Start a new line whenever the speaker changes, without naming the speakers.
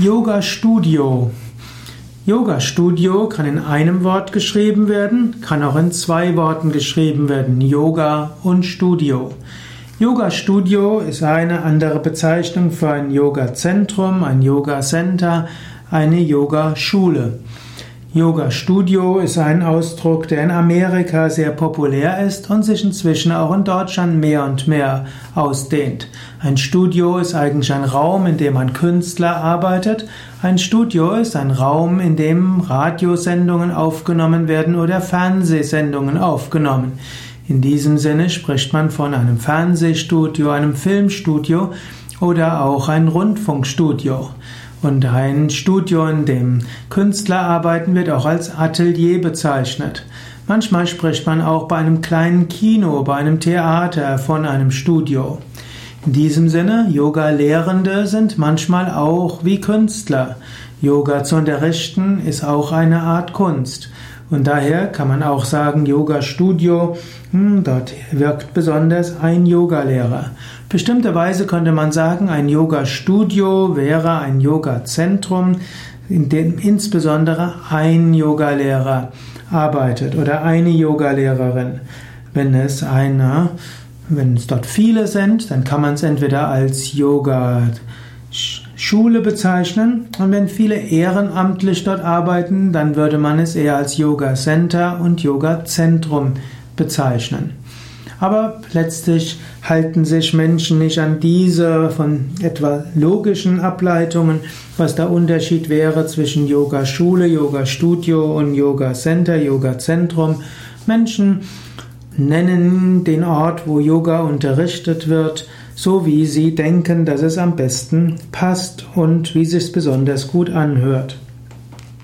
Yoga Studio. Yoga Studio kann in einem Wort geschrieben werden, kann auch in zwei Worten geschrieben werden. Yoga und Studio. Yoga Studio ist eine andere Bezeichnung für ein Yoga Zentrum, ein Yoga Center, eine Yoga Schule. Yoga Studio ist ein Ausdruck, der in Amerika sehr populär ist und sich inzwischen auch in Deutschland mehr und mehr ausdehnt. Ein Studio ist eigentlich ein Raum, in dem ein Künstler arbeitet. Ein Studio ist ein Raum, in dem Radiosendungen aufgenommen werden oder Fernsehsendungen aufgenommen. In diesem Sinne spricht man von einem Fernsehstudio, einem Filmstudio oder auch ein Rundfunkstudio. Und ein Studio, in dem Künstler arbeiten, wird auch als Atelier bezeichnet. Manchmal spricht man auch bei einem kleinen Kino, bei einem Theater von einem Studio. In diesem Sinne, Yoga-Lehrende sind manchmal auch wie Künstler. Yoga zu unterrichten ist auch eine Art Kunst. Und daher kann man auch sagen, Yoga-Studio, hm, dort wirkt besonders ein Yogalehrer. Bestimmterweise könnte man sagen, ein Yoga-Studio wäre ein Yoga-Zentrum, in dem insbesondere ein Yogalehrer arbeitet oder eine Yogalehrerin. Wenn es eine, wenn es dort viele sind, dann kann man es entweder als Yoga Schule bezeichnen und wenn viele ehrenamtlich dort arbeiten, dann würde man es eher als Yoga Center und Yoga Zentrum bezeichnen. Aber letztlich halten sich Menschen nicht an diese von etwa logischen Ableitungen, was der Unterschied wäre zwischen Yoga Schule, Yoga Studio und Yoga Center, Yoga Zentrum. Menschen nennen den Ort, wo Yoga unterrichtet wird, so wie sie denken, dass es am besten passt und wie es besonders gut anhört.